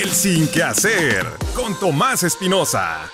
El Sin Que Hacer con Tomás Espinosa.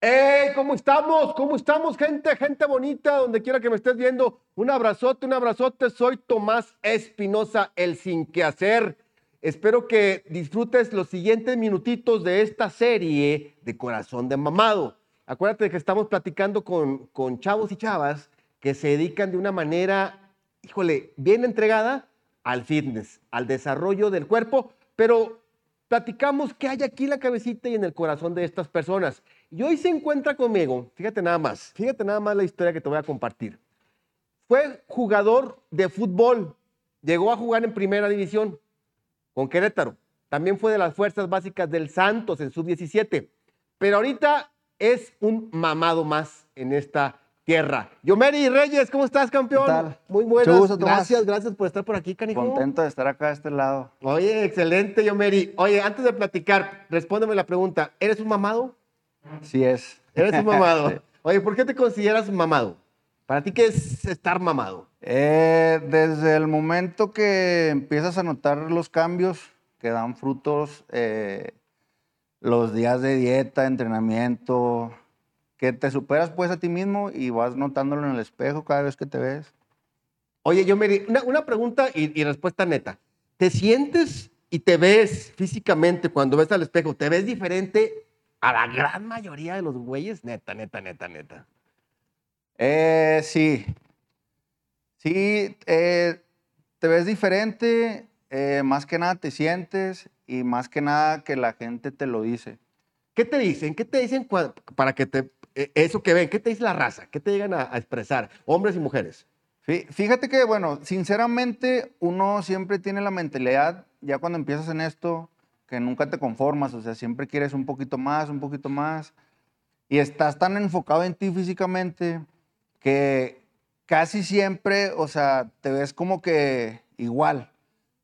¡Hey! ¿Cómo estamos? ¿Cómo estamos, gente? Gente bonita, donde quiera que me estés viendo. Un abrazote, un abrazote. Soy Tomás Espinosa, el Sin Que Hacer. Espero que disfrutes los siguientes minutitos de esta serie de Corazón de Mamado. Acuérdate que estamos platicando con, con chavos y chavas que se dedican de una manera, híjole, bien entregada al fitness, al desarrollo del cuerpo, pero platicamos qué hay aquí la cabecita y en el corazón de estas personas. Y hoy se encuentra conmigo, fíjate nada más, fíjate nada más la historia que te voy a compartir. Fue jugador de fútbol, llegó a jugar en primera división con Querétaro. También fue de las fuerzas básicas del Santos en sub-17. Pero ahorita es un mamado más en esta tierra. Yomeri Reyes, ¿cómo estás, campeón? ¿Qué tal? Muy buenas. Gusto, gracias, gracias por estar por aquí, canijo. Contento de estar acá de este lado. Oye, excelente, Yomeri. Oye, antes de platicar, respóndeme la pregunta. ¿Eres un mamado? Sí es. Eres un mamado. Sí. Oye, ¿por qué te consideras mamado? ¿Para ti qué es estar mamado? Eh, desde el momento que empiezas a notar los cambios que dan frutos, eh, los días de dieta, entrenamiento, que te superas pues a ti mismo y vas notándolo en el espejo cada vez que te ves. Oye, Yomeri, una, una pregunta y, y respuesta neta. ¿Te sientes y te ves físicamente cuando ves al espejo, te ves diferente a la gran mayoría de los güeyes? Neta, neta, neta, neta. Eh, sí. Sí, eh, te ves diferente, eh, más que nada te sientes y más que nada que la gente te lo dice. ¿Qué te dicen? ¿Qué te dicen para que te... eh, Eso que ven, ¿qué te dice la raza? ¿Qué te llegan a, a expresar? Hombres y mujeres. Fí- Fíjate que, bueno, sinceramente uno siempre tiene la mentalidad, ya cuando empiezas en esto, que nunca te conformas, o sea, siempre quieres un poquito más, un poquito más, y estás tan enfocado en ti físicamente que casi siempre, o sea, te ves como que igual,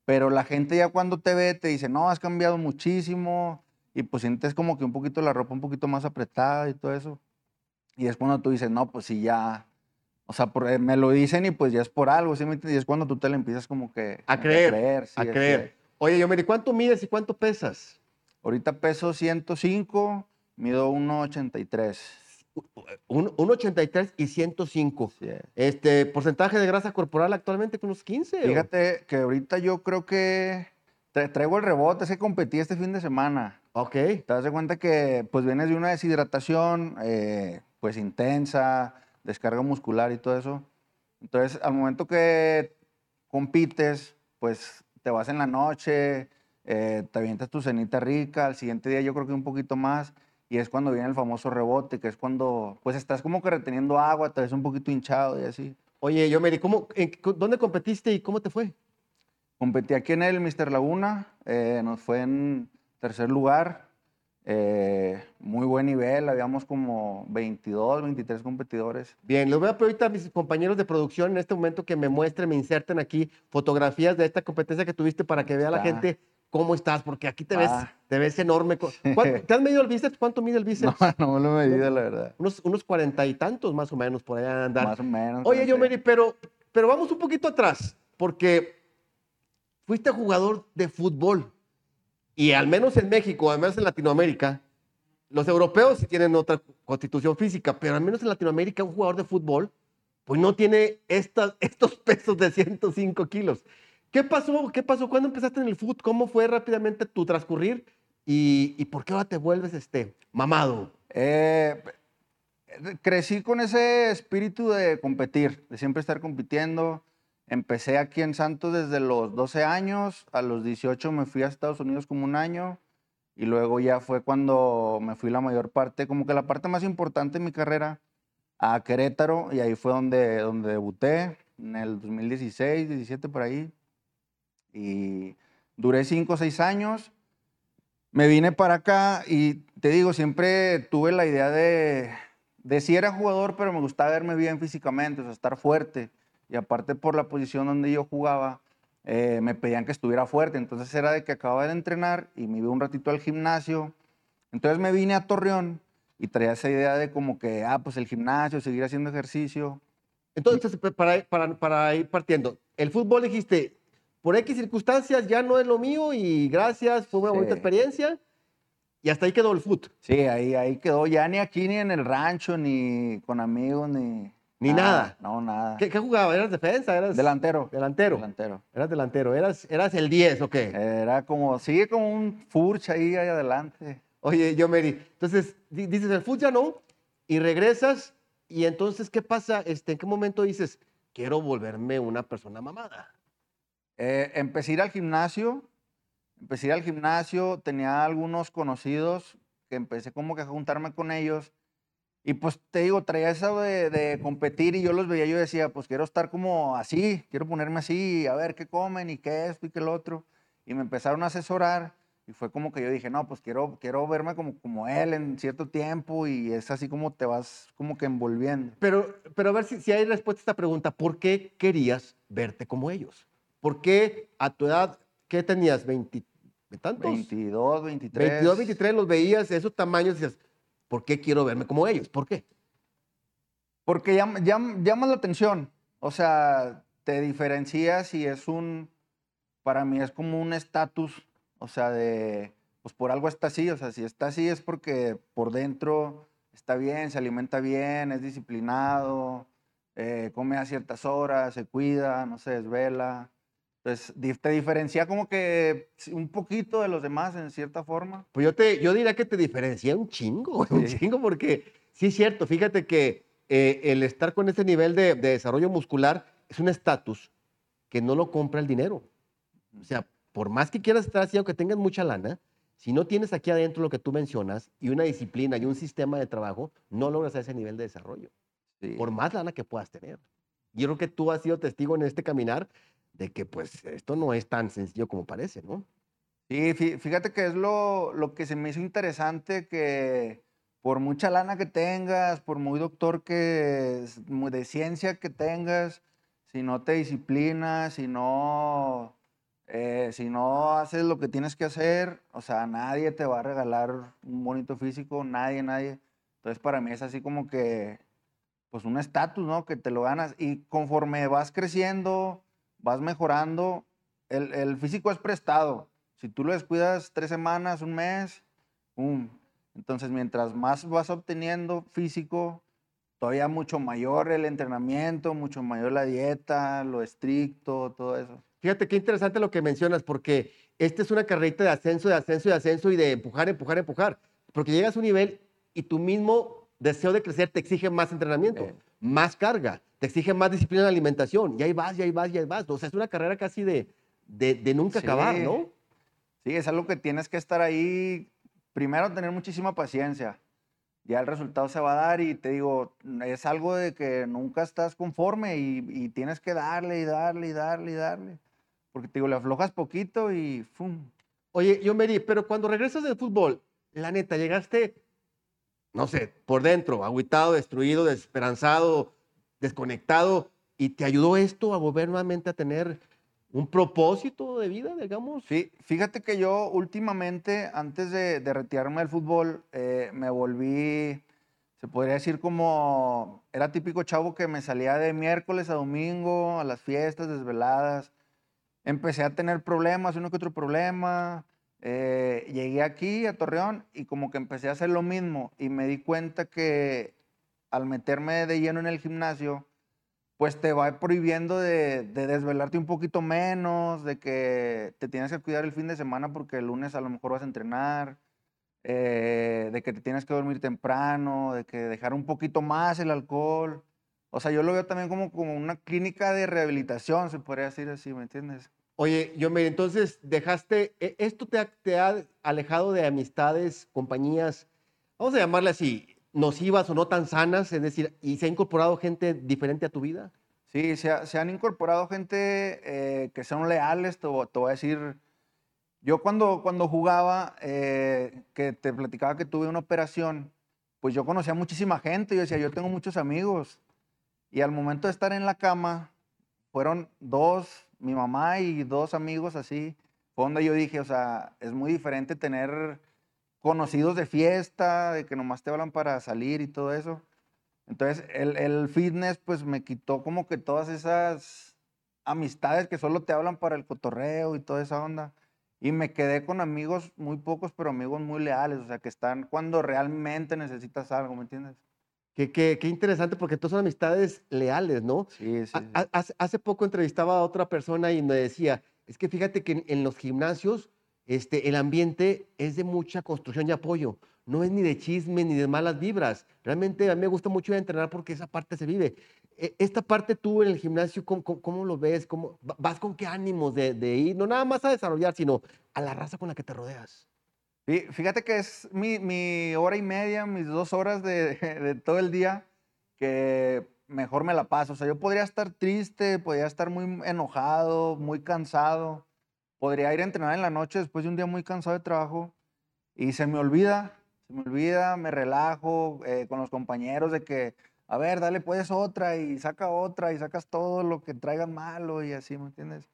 pero la gente ya cuando te ve te dice, no, has cambiado muchísimo, y pues sientes como que un poquito la ropa un poquito más apretada y todo eso. Y es cuando tú dices, no, pues sí, ya, o sea, por- eh, me lo dicen y pues ya es por algo, ¿sí me entiendes? Y es cuando tú te lo empiezas como que A como que creer. sí, a creer. Oye, Yomeri, ¿cuánto mides y cuánto pesas? Ahorita peso 105, mido 1,83. Un, un 83 y 105. Sí es. Este, porcentaje de grasa corporal actualmente con unos 15. ¿o? Fíjate que ahorita yo creo que traigo el rebote, es que competí este fin de semana. Ok. Te das de cuenta que pues vienes de una deshidratación eh, pues intensa, descarga muscular y todo eso. Entonces, al momento que compites, pues te vas en la noche, eh, te avientas tu cenita rica, al siguiente día yo creo que un poquito más, y es cuando viene el famoso rebote, que es cuando pues estás como que reteniendo agua, te ves un poquito hinchado y así. Oye, Yomeri, ¿cómo, en ¿dónde competiste y cómo te fue? Competí aquí en el Mr. Laguna, eh, nos fue en tercer lugar, eh, muy buen nivel, habíamos como 22, 23 competidores. Bien, les voy a pedir ahorita a mis compañeros de producción en este momento que me muestren, me inserten aquí fotografías de esta competencia que tuviste para que vea la gente cómo estás, porque aquí te ves, Va. te ves enorme. Co- ¿Cuánto- ¿Te has medido el bíceps? ¿Cuánto mide el No, bíceps? no lo he medido, la verdad. Unos, unos cuarenta y tantos más o menos por allá andar. Más o menos. Oye, no sé. Yomeri, pero, pero vamos un poquito atrás, porque fuiste jugador de fútbol y al menos en México, al menos en Latinoamérica, los europeos sí tienen otra constitución física, pero al menos en Latinoamérica un jugador de fútbol pues no tiene estos pesos de 105 kilos. ¿Qué pasó? ¿Qué pasó? ¿Cuándo empezaste en el fútbol? ¿Cómo fue rápidamente tu transcurrir? ¿Y, por qué ahora te vuelves este mamado? Eh, crecí con ese espíritu de competir, de siempre estar compitiendo. Empecé aquí en Santos desde los 12 años, a los 18 me fui a Estados Unidos como un año y luego ya fue cuando me fui la mayor parte, como que la parte más importante de mi carrera, a Querétaro y ahí fue donde, donde debuté en el 2016, 17 por ahí. Y duré 5 o 6 años. Me vine para acá y te digo, siempre tuve la idea de, de si era jugador, pero me gustaba verme bien físicamente, o sea, estar fuerte. Y aparte por la posición donde yo jugaba, eh, me pedían que estuviera fuerte. Entonces era de que acababa de entrenar y me iba un ratito al gimnasio. Entonces me vine a Torreón y traía esa idea de como que, ah, pues el gimnasio, seguir haciendo ejercicio. Entonces, para, para, para ir partiendo, el fútbol dijiste, por X circunstancias ya no es lo mío y gracias, fue una bonita experiencia. Y hasta ahí quedó el fútbol. Sí, ahí, ahí quedó. Ya ni aquí, ni en el rancho, ni con amigos, ni. Ni nada. No, nada. ¿Qué, qué jugaba? ¿Eras defensa? ¿Eras Delantero. delantero? Delantero. Eras delantero. ¿Eras, eras el 10 o qué? Era como, sigue como un furch ahí, ahí adelante. Oye, yo, Mary, entonces di- dices el fútbol ya no y regresas y entonces, ¿qué pasa? Este, ¿En qué momento dices, quiero volverme una persona mamada? Eh, empecé a ir al gimnasio. Empecé a ir al gimnasio. Tenía algunos conocidos que empecé como que a juntarme con ellos. Y pues te digo, traía eso de, de competir y yo los veía. Yo decía, pues quiero estar como así. Quiero ponerme así, a ver qué comen y qué esto y qué lo otro. Y me empezaron a asesorar. Y fue como que yo dije, no, pues quiero, quiero verme como, como él en cierto tiempo. Y es así como te vas como que envolviendo. Pero, pero a ver si, si hay respuesta a esta pregunta. ¿Por qué querías verte como ellos? ¿Por qué a tu edad, qué tenías? ¿20 tantos? 22, 23. 22, 23 los veías, esos tamaños, decías, ¿por qué quiero verme como ellos? ¿Por qué? Porque llama, llama, llama la atención. O sea, te diferencias y es un, para mí es como un estatus, o sea, de, pues por algo está así, o sea, si está así es porque por dentro está bien, se alimenta bien, es disciplinado, eh, come a ciertas horas, se cuida, no se desvela. Entonces, di- te diferencia como que un poquito de los demás en cierta forma. Pues yo, te, yo diría que te diferencia un chingo, un Sí. chingo, porque sí es cierto, fíjate que eh, el estar con ese nivel de, de desarrollo muscular es un estatus que no lo compra el dinero. O sea, por más que quieras estar así, aunque tengas mucha lana, si no tienes aquí adentro lo que tú mencionas y una disciplina y un sistema de trabajo, no logras ese nivel de desarrollo, Sí. por más lana que puedas tener. Yo creo que tú has sido testigo en este caminar de que pues esto no es tan sencillo como parece, ¿no? Sí, fí- fíjate que es lo, lo que se me hizo interesante que por mucha lana que tengas, por muy doctor que, de ciencia que tengas, si no te disciplinas, si no, eh, si no haces lo que tienes que hacer, o sea, nadie te va a regalar un bonito físico, nadie, nadie. Entonces para mí es así como que, pues un estatus, ¿no? Que te lo ganas. Y conforme vas creciendo, vas mejorando, el, el físico es prestado. Si tú lo descuidas tres semanas, un mes, ¡pum! Entonces, mientras más vas obteniendo físico, todavía mucho mayor el entrenamiento, mucho mayor la dieta, lo estricto, todo eso. Fíjate qué interesante lo que mencionas, porque esta es una carrerita de ascenso, de ascenso, de ascenso y de empujar, empujar, empujar. Porque llegas a un nivel y tu mismo deseo de crecer te exige más entrenamiento, Eh. Más carga, te exige más disciplina en la alimentación. Y ahí vas, y ahí vas, y ahí vas. O sea, es una carrera casi de, de, de nunca acabar, Sí. ¿no? Sí, es algo que tienes que estar ahí, primero tener muchísima paciencia. Ya el resultado se va a dar y te digo, es algo de que nunca estás conforme y, y tienes que darle y darle y darle y darle. Porque te digo, le aflojas poquito y ¡fum! Oye, yo Mary, pero cuando regresas del fútbol, la neta, llegaste, no sé, por dentro, agüitado, destruido, desesperanzado, desconectado, y te ayudó esto a volver nuevamente a tener un propósito de vida, digamos. Fí- Fíjate que yo últimamente, antes de, de retirarme del fútbol, eh, me volví, se podría decir como, era típico chavo que me salía de miércoles a domingo a las fiestas desveladas. Empecé a tener problemas, uno que otro problema. Eh, llegué aquí a Torreón y como que empecé a hacer lo mismo y me di cuenta que al meterme de lleno en el gimnasio, pues te va prohibiendo de, de desvelarte un poquito menos, de que te tienes que cuidar el fin de semana porque el lunes a lo mejor vas a entrenar, eh, de que te tienes que dormir temprano, de que dejar un poquito más el alcohol. O sea, yo lo veo también como, como una clínica de rehabilitación, se podría decir así, ¿me entiendes? Oye, yo Mary, entonces dejaste, e- esto te ha, alejado de amistades, compañías, vamos a llamarle así, nocivas o no tan sanas, es decir, y se ha incorporado gente diferente a tu vida. Sí, se, ha- se han incorporado gente eh, que son leales, te, vo- te voy a decir. Yo cuando, cuando jugaba, eh, que te platicaba que tuve una operación, pues yo conocía muchísima gente, yo decía, yo tengo muchos amigos. Y al momento de estar en la cama, fueron dos, mi mamá y dos amigos así, fue donde yo dije, o sea, es muy diferente tener conocidos de fiesta, de que nomás te hablan para salir y todo eso. Entonces, el, el fitness, pues me quitó como que todas esas, amistades que solo te hablan para el cotorreo y toda esa onda. Y me quedé con amigos muy pocos, pero amigos muy leales, o sea, que están cuando realmente necesitas algo, ¿me entiendes? Qué, qué- qué interesante, porque todas son amistades leales, ¿no? Sí, sí. Sí. a- hace, hace poco entrevistaba a otra persona y me decía, es que fíjate que en, en los gimnasios este, el ambiente es de mucha construcción y apoyo. No es ni de chisme ni de malas vibras. Realmente a mí me gusta mucho ir a entrenar porque esa parte se vive. E- Esta parte tú en el gimnasio, ¿cómo, cómo- cómo lo ves? ¿Cómo, va- ¿Vas con qué ánimos de, de ir? No nada más a desarrollar, sino a la raza con la que te rodeas. Fí- Fíjate que es mi, hora y media, mis dos horas de, todo el día que mejor me la paso. O sea, yo podría estar triste, podría estar muy enojado, muy cansado. Podría ir a entrenar en la noche después de un día muy cansado de trabajo y se me olvida, se me olvida, me relajo eh, con los compañeros de que, a ver, dale pues otra y saca otra y sacas todo lo que traigan malo y así, ¿me entiendes?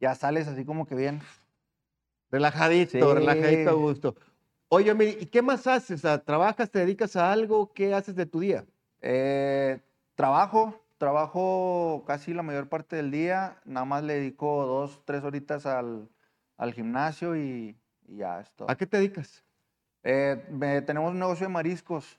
Ya sales así como que bien. Relajadito, relajadito a Sí. gusto. Oye, Miri, ¿y qué más haces? Sea, ¿Trabajas, te dedicas a algo? ¿Qué haces de tu día? Eh, trabajo, trabajo casi la mayor parte del día, nada más le dedico dos, tres horitas al, al gimnasio y, y ya es todo. ¿A qué te dedicas? Eh, me- tenemos un negocio de mariscos,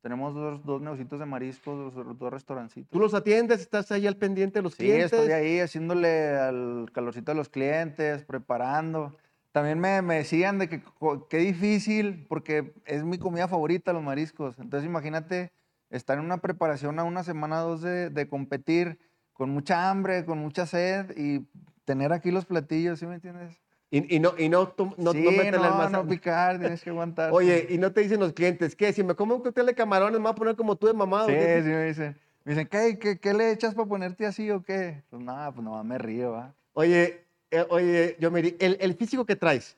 tenemos dos, dos negocios de mariscos, dos, dos restaurancitos. ¿Tú los atiendes? ¿Estás ahí al pendiente de los Sí, clientes? estoy ahí haciéndole al calorcito de los clientes, preparando. También me, me decían de que qué difícil, porque es mi comida favorita, los mariscos. Entonces imagínate estar en una preparación a una semana o dos de, de competir con mucha hambre, con mucha sed y tener aquí los platillos, ¿sí me entiendes? Y, y no, y no, tom- no, no sí, meterle no, más- no picar, tienes que aguantar. Oye, y no te dicen los clientes, ¿qué? Si me como un cóctel de camarones, me voy a poner como tú de mamado. Sí, sí me dicen. Me dicen, ¿qué, qué, qué le echas para ponerte así o qué? Pues nada, pues no, me río, ¿va? Oye, eh, oye, yo me di- el, el físico que traes,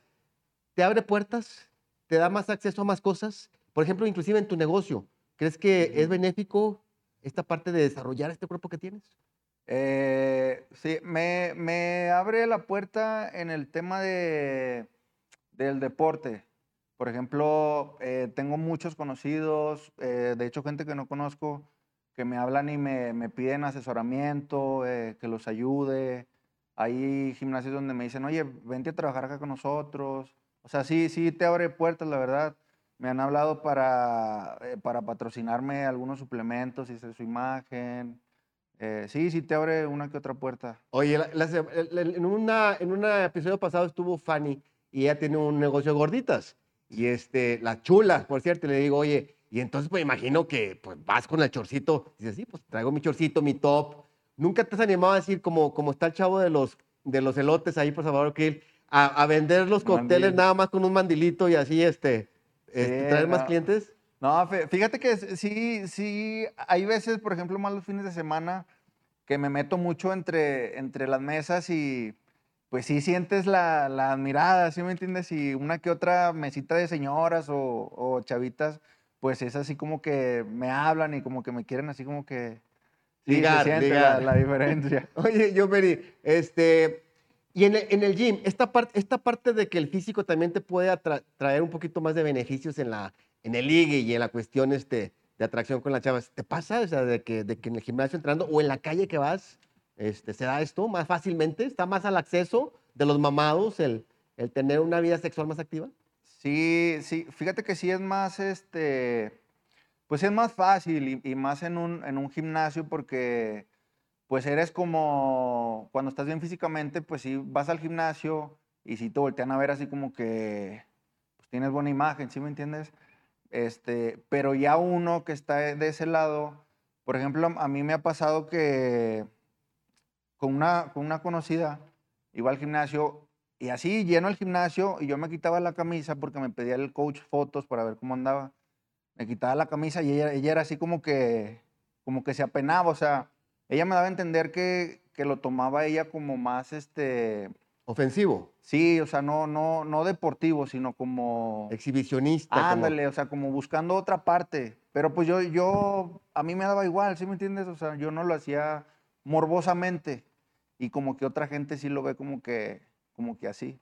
¿te abre puertas? ¿Te da más acceso a más cosas? Por ejemplo, inclusive en tu negocio, ¿crees que es benéfico esta parte de desarrollar este cuerpo que tienes? Eh, sí, me, me abre la puerta en el tema de, del deporte. Por ejemplo, eh, tengo muchos conocidos, eh, de hecho gente que no conozco, que me hablan y me, me piden asesoramiento, que los ayude. Hay gimnasios donde me dicen, oye, vente a trabajar acá con nosotros. O sea, sí, sí te abre puertas, la verdad. Me han hablado para, eh, para patrocinarme algunos suplementos y hacer su imagen. Eh, sí, sí te abre una que otra puerta. Oye, la- la el- en, una, en un episodio pasado estuvo Fanny y ella tiene un negocio de gorditas. Y este, la chula, por cierto, le digo, oye, y entonces pues imagino que pues vas con el chorcito. Dice, sí, pues traigo mi chorcito, mi top. ¿Nunca te has animado a decir como, como está el chavo de los, de los elotes ahí por Salvador Krill, a, a vender los cócteles Mandil. nada más con un mandilito y así, este, este, Sí, traer más clientes? No, fí- fíjate que sí, sí, hay veces, por ejemplo, más los fines de semana, que me meto mucho entre, entre las mesas y pues sí sientes la, la mirada, ¿sí me entiendes? Y una que otra mesita de señoras o, o chavitas, pues es así como que me hablan y como que me quieren así como que... Sí, Ligar, se siente ligar. La, la diferencia. Oye, yo, Mary, este, y en el, en el gym, esta, parte esta parte de que el físico también te puede atra- traer un poquito más de beneficios en, la, en el ligue y en la cuestión este, de atracción con las chavas, ¿te pasa? O sea, de que, de que en el gimnasio entrando o en la calle que vas, este, ¿se da esto más fácilmente? ¿Está más al acceso de los mamados el, el tener una vida sexual más activa? Sí, sí, fíjate que sí es más, este, pues es más fácil y, más en un, en un gimnasio porque pues eres como, cuando estás bien físicamente, pues sí vas al gimnasio y sí te voltean a ver así como que pues tienes buena imagen, ¿sí me entiendes? Este, pero ya uno que está de ese lado, por ejemplo, a mí me ha pasado que con una, con una conocida iba al gimnasio y así lleno el gimnasio y yo me quitaba la camisa porque me pedía el coach fotos para ver cómo andaba. Me quitaba la camisa y ella, ella era así como que, como que se apenaba, o sea, ella me daba a entender que, que lo tomaba ella como más, este, Ofensivo, sí, o sea, no, no, no deportivo, sino como... exhibicionista. como- Ándale, o sea, como buscando otra parte. Pero pues yo, yo, a mí me daba igual, ¿sí me entiendes? O sea, yo no lo hacía morbosamente. Y como que otra gente sí lo ve como que, como que así.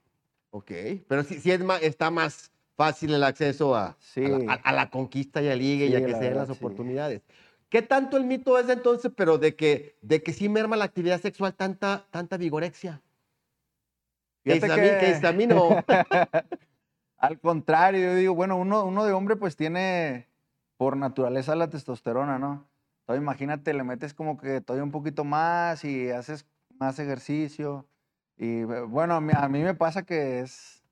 Ok, pero sí, sí es más, está más fácil el acceso a, a Sí. la, a- a la conquista y al ligue y a Sí, que la se den las verdad, sí. oportunidades. ¿Qué tanto el mito es entonces, pero de que, de que sí merma la actividad sexual tanta, tanta vigorexia? Que Fíjate histamina, que Al contrario, yo digo, bueno, uno, uno de hombre pues tiene por naturaleza la testosterona, ¿no? Entonces imagínate, le metes como que todavía un poquito más y haces más ejercicio. Y bueno, a mí, a mí me pasa que es,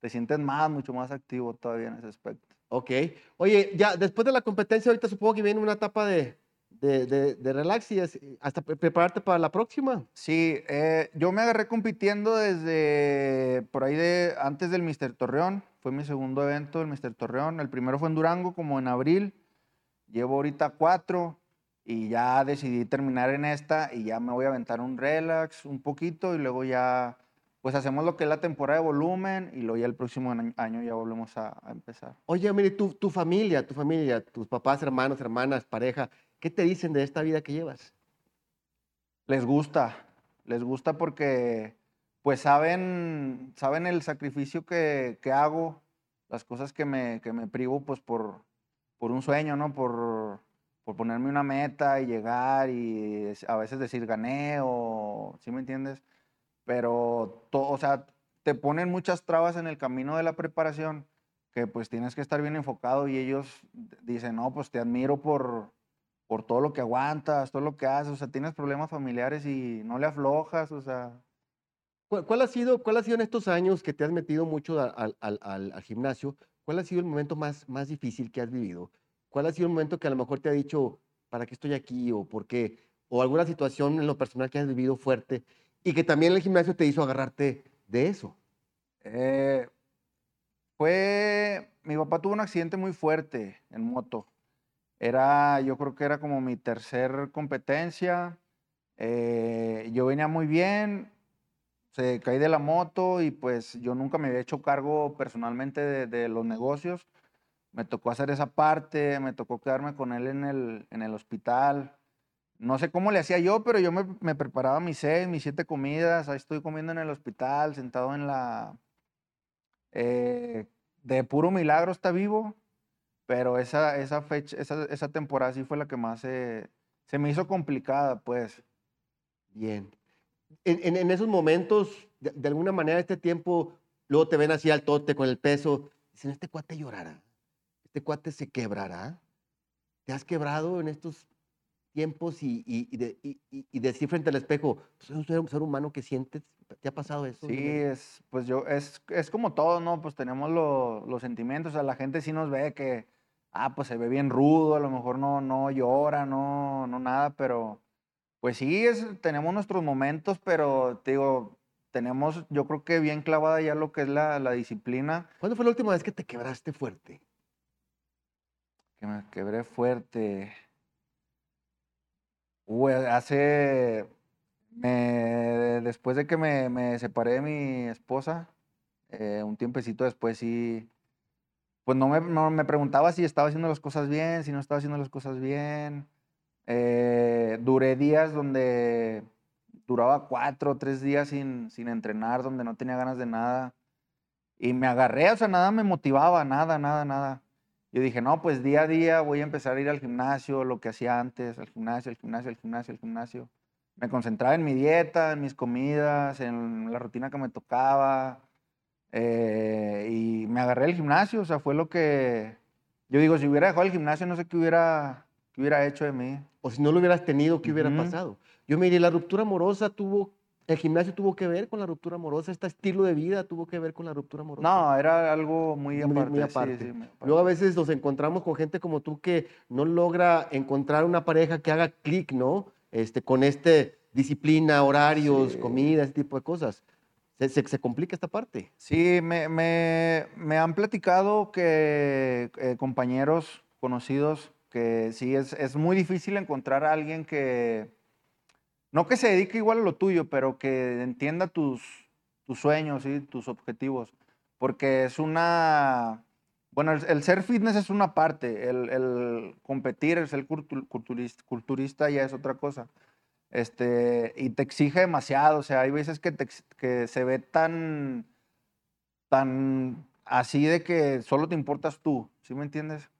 te sientes más, mucho más activo todavía en ese aspecto. Ok. Oye, ya después de la competencia, ahorita supongo que viene una etapa de, de, de- de relax y es- hasta pre- prepararte para la próxima. Sí, eh, yo me agarré compitiendo desde por ahí de antes del Mr. Torreón. Fue mi segundo evento, el Mr. Torreón. El primero fue en Durango, como en abril. Llevo ahorita cuatro y ya decidí terminar en esta y ya me voy a aventar un relax un poquito y luego ya, pues hacemos lo que es la temporada de volumen y luego ya el próximo año- ya volvemos a, a empezar. Oye, mire, tu, tu familia, tu familia, tus papás, hermanos, hermanas, pareja, ¿qué te dicen de esta vida que llevas? Les gusta, les gusta porque pues saben, saben el sacrificio que, que hago, las cosas que me, que me privo pues por, por un sueño, ¿no? Por, por ponerme una meta y llegar y a veces decir gané o, ¿sí me entiendes? Pero, o sea, te ponen muchas trabas en el camino de la preparación que pues tienes que estar bien enfocado y ellos dicen, no, pues te admiro por, por todo lo que aguantas, todo lo que haces, o sea, tienes problemas familiares y no le aflojas, o sea, ¿Cuál, ha sido, ¿Cuál ha sido en estos años que te has metido mucho al, al- al- gimnasio? ¿Cuál ha sido el momento más, más difícil que has vivido? ¿Cuál ha sido el momento que a lo mejor te ha dicho, ¿para qué estoy aquí? ¿O por qué? ¿O alguna situación en lo personal que has vivido fuerte y que también el gimnasio te hizo agarrarte de eso? Eh, fue, mi papá tuvo un accidente muy fuerte en moto. Era, yo creo que era como mi tercer competencia. eh, yo venía muy bien, se caí de la moto y pues yo nunca me había hecho cargo personalmente de, de los negocios. Me tocó hacer esa parte, me tocó quedarme con él en el, en el hospital. No sé cómo le hacía yo, pero yo me, me preparaba mis seis, mis siete comidas. Ahí estoy comiendo en el hospital, sentado en la... eh, de puro milagro está vivo, pero esa, esa fecha, esa, esa temporada sí fue la que más se, se me hizo complicada, pues. Bien. En, en- en esos momentos, de, de alguna manera, este tiempo, luego te ven así al tote con el peso. Dicen, este cuate llorará. Este cuate se quebrará. ¿Te has quebrado en estos tiempos y, y, y de- y- y- y decir frente al espejo, "Pues, soy un ser, humano que sientes? ¿Te ha pasado eso? Sí, es, pues yo, es, es como todo, ¿no? Pues tenemos lo- los sentimientos, o sea, la gente sí nos ve que, ah, pues se ve bien rudo, a lo mejor no, no llora, no, no nada, pero pues sí, es, tenemos nuestros momentos, pero te digo, tenemos, yo creo que bien clavada ya lo que es la, la disciplina, ¿Cuándo fue la última vez que te quebraste fuerte? que me quebré fuerte. Hace, después de que me, me separé de mi esposa, eh, un tiempecito después sí, pues no me, no me preguntaba si estaba haciendo las cosas bien, si no estaba haciendo las cosas bien. Eh, duré días donde duraba cuatro o tres días sin, sin entrenar, donde no tenía ganas de nada. Y me agarré, o sea, nada me motivaba, nada, nada, nada. Yo dije, no, pues día a día voy a empezar a ir al gimnasio, lo que hacía antes, al gimnasio, al gimnasio, al gimnasio, al gimnasio. Me concentraba en mi dieta, en mis comidas, en la rutina que me tocaba. eh, y me agarré el gimnasio, o sea, fue lo que... Yo digo, si hubiera dejado el gimnasio, no sé qué hubiera, qué hubiera hecho de mí. O si no lo hubieras tenido, ¿qué hubiera pasado? Yo me diré, la ruptura amorosa tuvo, el gimnasio tuvo que ver con la ruptura amorosa, este estilo de vida tuvo que ver con la ruptura amorosa. No, era algo muy aparte. muy sí, aparte. sí, muy aparte. Luego a veces nos encontramos con gente como tú que no logra encontrar una pareja que haga clic, ¿no? Este, con este disciplina, horarios, Sí. comida, ese tipo de cosas. Se, se- se complica esta parte. Sí, me, me- me han platicado que eh, compañeros conocidos que sí, es, es muy difícil encontrar a alguien que, no que se dedique igual a lo tuyo, pero que entienda tus, tus sueños y tus objetivos. Porque es una, bueno, el, ser fitness es una parte, el, el competir, el ser cultu- culturista, culturista ya es otra cosa. Este, y te exige demasiado, o sea, hay veces que, te que se ve tan, tan así de que solo te importas tú, ¿sí me entiendes?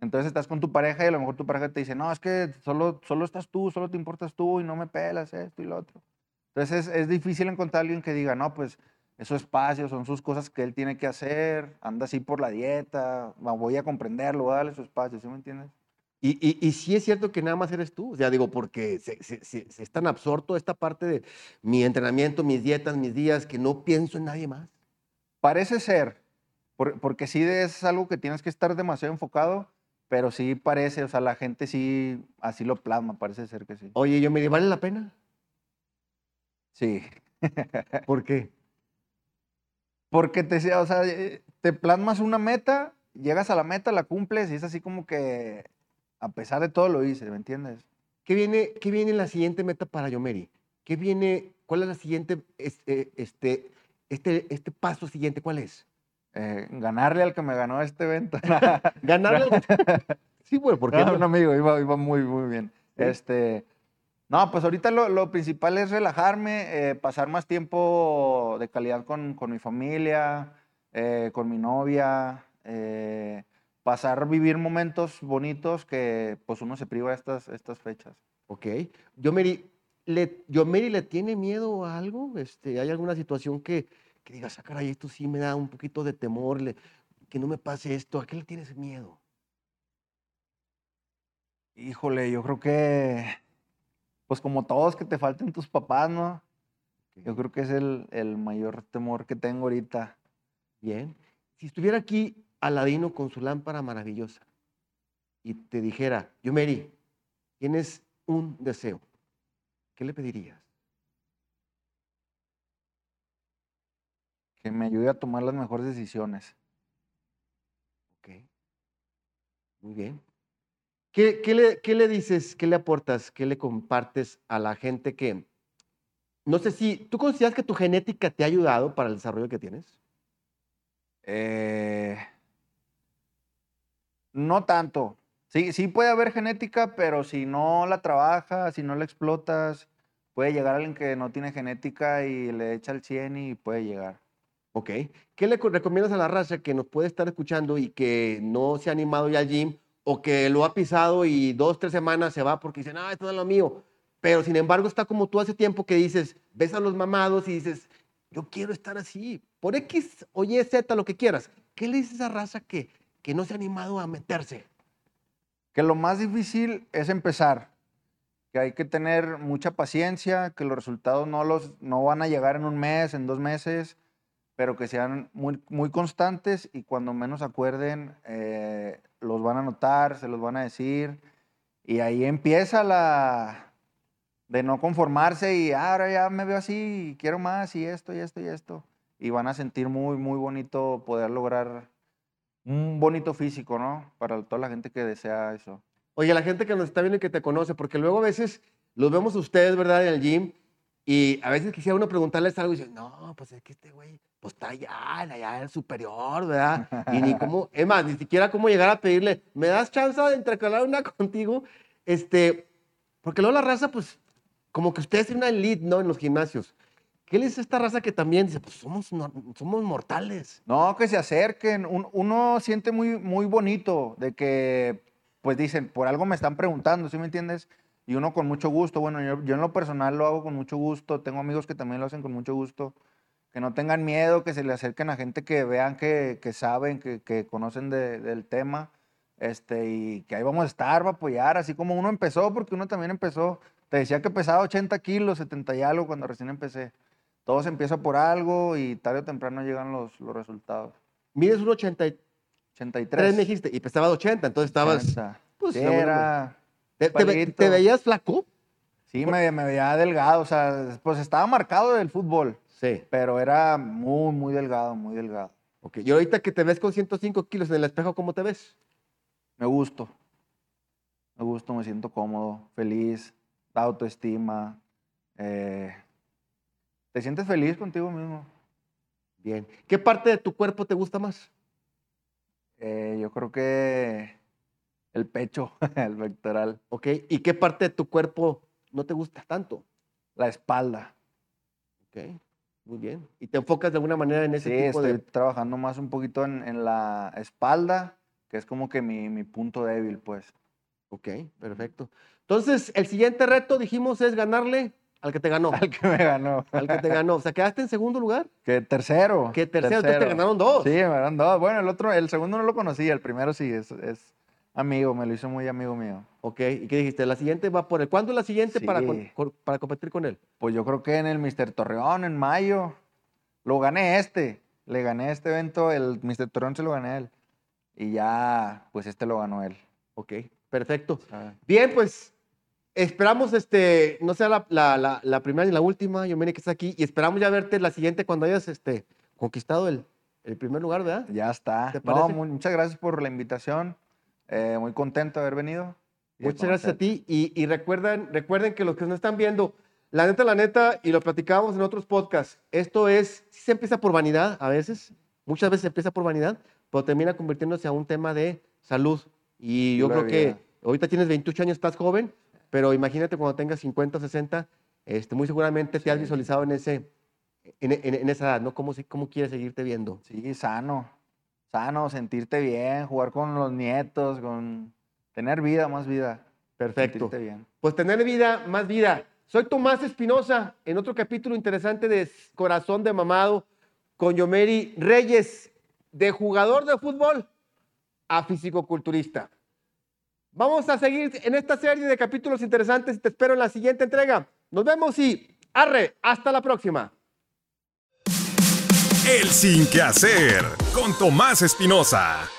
Entonces estás con tu pareja y a lo mejor tu pareja te dice, no, es que solo, solo estás tú, solo te importas tú y no me pelas esto y lo otro. Entonces es, es difícil encontrar a alguien que diga, no, pues es su espacio, son sus cosas que él tiene que hacer, anda así por la dieta, voy a comprenderlo, voy a darle su espacio, ¿sí me entiendes? Y, y, y sí es cierto que nada más eres tú. O sea, digo, porque se, se- se- se es tan absorto esta parte de mi entrenamiento, mis dietas, mis días, que no pienso en nadie más. Parece ser, por- porque sí es algo que tienes que estar demasiado enfocado, pero sí parece, o sea, la gente sí así lo plasma, parece ser que sí. Oye, yo me ¿vale la pena? Sí. ¿Por qué? Porque te, o sea, eh, te plasmas una meta, llegas a la meta, la cumples y es así como que a pesar de todo lo hice, ¿me entiendes? ¿Qué viene, qué viene la siguiente meta para Yomeri? ¿Qué viene, cuál es la siguiente, este, este, este, este paso siguiente? ¿Cuál es? Eh, ganarle al que me ganó este evento. Ganarle al- Sí, bueno, porque No, un amigo, iba, iba muy, muy bien. Sí. Este, no, pues ahorita lo, lo principal es relajarme, eh, pasar más tiempo de calidad con, con mi familia, eh, con mi novia, eh, pasar, vivir momentos bonitos que pues uno se priva estas, estas fechas. Ok. Yomeri, ¿le, Yomeri le tiene miedo a algo? Este, ¿Hay alguna situación que, que digas, ah, caray, esto sí me da un poquito de temor, le- que no me pase esto? ¿A qué le tienes miedo? Híjole, yo creo que, pues como todos, que te falten tus papás, ¿no? Yo creo que es el, el mayor temor que tengo ahorita. Bien. Si estuviera aquí Aladino con su lámpara maravillosa y te dijera, Yomeri, tienes un deseo, ¿qué le pedirías? Que me ayude a tomar las mejores decisiones. Ok. Muy bien. ¿Qué, qué le, qué le dices, qué le aportas, qué le compartes a la gente que... No sé si, ¿tú consideras que tu genética te ha ayudado para el desarrollo que tienes? Eh, no tanto. Sí, sí puede haber genética, pero si no la trabajas, si no la explotas, puede llegar alguien que no tiene genética y le echa el 100 y puede llegar. Ok. ¿Qué le co- recomiendas a la raza que nos puede estar escuchando y que no se ha animado ya al gym o que lo ha pisado y dos, tres semanas se va porque dicen, ah, esto no es lo mío? Pero sin embargo está como tú hace tiempo que dices, ves a los mamados y dices, yo quiero estar así, por X o Y, Z, lo que quieras. ¿Qué le dices a esa raza que, que no se ha animado a meterse? Que lo más difícil es empezar, que hay que tener mucha paciencia, que los resultados no, los, no van a llegar en un mes, en dos meses, pero que sean muy, muy constantes y cuando menos acuerden, eh, los van a notar, se los van a decir. Y ahí empieza la de no conformarse y "Ah, ahora ya me veo así y quiero más y esto y esto y esto. Y van a sentir muy, muy bonito poder lograr un bonito físico, ¿no? Para toda la gente que desea eso. Oye, la gente que nos está viendo y que te conoce, porque luego a veces los vemos a ustedes, ¿verdad? En el gym, y a veces quisiera uno preguntarles algo y dice, no, pues es que este güey, pues está allá, allá el superior, ¿verdad? Y ni cómo, es más, ni siquiera cómo llegar a pedirle, ¿me das chance de intercalar una contigo? Este, porque luego la raza, pues, como que ustedes tienen una elite, ¿no? En los gimnasios. ¿Qué le dice esta raza que también dice, pues somos, nor- somos mortales? No, que se acerquen. Un- uno siente muy, muy bonito de que, pues dicen, por algo me están preguntando, ¿sí me entiendes? Y uno con mucho gusto. Bueno, yo, yo en lo personal lo hago con mucho gusto. Tengo amigos que también lo hacen con mucho gusto. Que no tengan miedo, que se le acerquen a gente que vean que, que saben, que, que conocen de- del tema. Este, y que ahí vamos a estar para apoyar, así como uno empezó, porque uno también empezó. Te decía que pesaba 80 kilos, 70 y algo cuando recién empecé. Todo se empieza por algo y tarde o temprano llegan los, los resultados. Mides un 83, 83. me dijiste, y pesaba 80, entonces estabas... 80. pues, Sí, era bueno, era- ¿Te, te ve- palito. te veías flaco? sí me, me veía delgado, o sea, pues estaba marcado del fútbol, Sí. pero era muy, muy delgado, muy delgado. Ok, y ahorita que te ves con 105 kilos en el espejo, ¿cómo te ves? Me gusto, me gusto, me siento cómodo, feliz, da autoestima. eh, ¿Te sientes feliz contigo mismo? Bien. ¿Qué parte de tu cuerpo te gusta más? Eh, yo creo que el pecho, el pectoral, ¿Ok? ¿Y qué parte de tu cuerpo no te gusta tanto? la espalda. ¿Ok? Muy bien. ¿Y te enfocas de alguna manera en ese Sí, tipo estoy de...? trabajando más un poquito en, en la espalda que es como que mi, mi punto débil, pues. Ok, perfecto. Entonces, el siguiente reto, dijimos, es ganarle al que te ganó. Al que me ganó. Al que te ganó. O sea, quedaste en segundo lugar. Que tercero. Que tercero, entonces te ganaron dos. Sí, me ganaron dos. Bueno, el otro, el segundo no lo conocía, el primero sí, es, es amigo, me lo hizo muy amigo mío. Ok, ¿y qué dijiste? La siguiente va por él. ¿Cuándo es la siguiente para, Sí. con- con- para competir con él? Pues yo creo que en el Mr. Torreón, en mayo, lo gané este. Le gané este evento, el Mr. Torreón se lo gané a él. Y ya, pues este lo ganó él. Ok, perfecto. Bien, pues esperamos, este, no sea la, la- la- la primera ni la última, yo que estás aquí, y esperamos ya verte la siguiente cuando hayas este, conquistado el, el primer lugar, ¿verdad? Ya está. ¿Te No, muchas gracias por la invitación. Eh, muy contento de haber venido. Muchas gracias a ti. Y, y recuerden, recuerden que los que nos están viendo, la neta, la neta, y lo platicábamos en otros podcasts, esto es, sí se empieza por vanidad a veces, muchas veces empieza por vanidad, pero termina convirtiéndose a un tema de salud. Y yo creo que ahorita tienes 28 años, estás joven, pero imagínate cuando tengas 50 o 60, este, muy seguramente te has Sí. visualizado en, ese, en, en- en esa edad, ¿no? ¿Cómo, se- ¿Cómo quieres seguirte viendo? Sí, sano. Sano, sentirte bien, jugar con los nietos, con tener vida, más vida. Perfecto. Sentirte bien. Pues tener vida, más vida. Soy Tomás Espinosa, en otro capítulo interesante de Corazón de Mamado, con Yomeri Reyes, de jugador de fútbol a fisicoculturista. Vamos a seguir en esta serie de capítulos interesantes y te espero en la siguiente entrega. Nos vemos y arre, hasta la próxima. El Sin Que Hacer con Tomás Espinosa.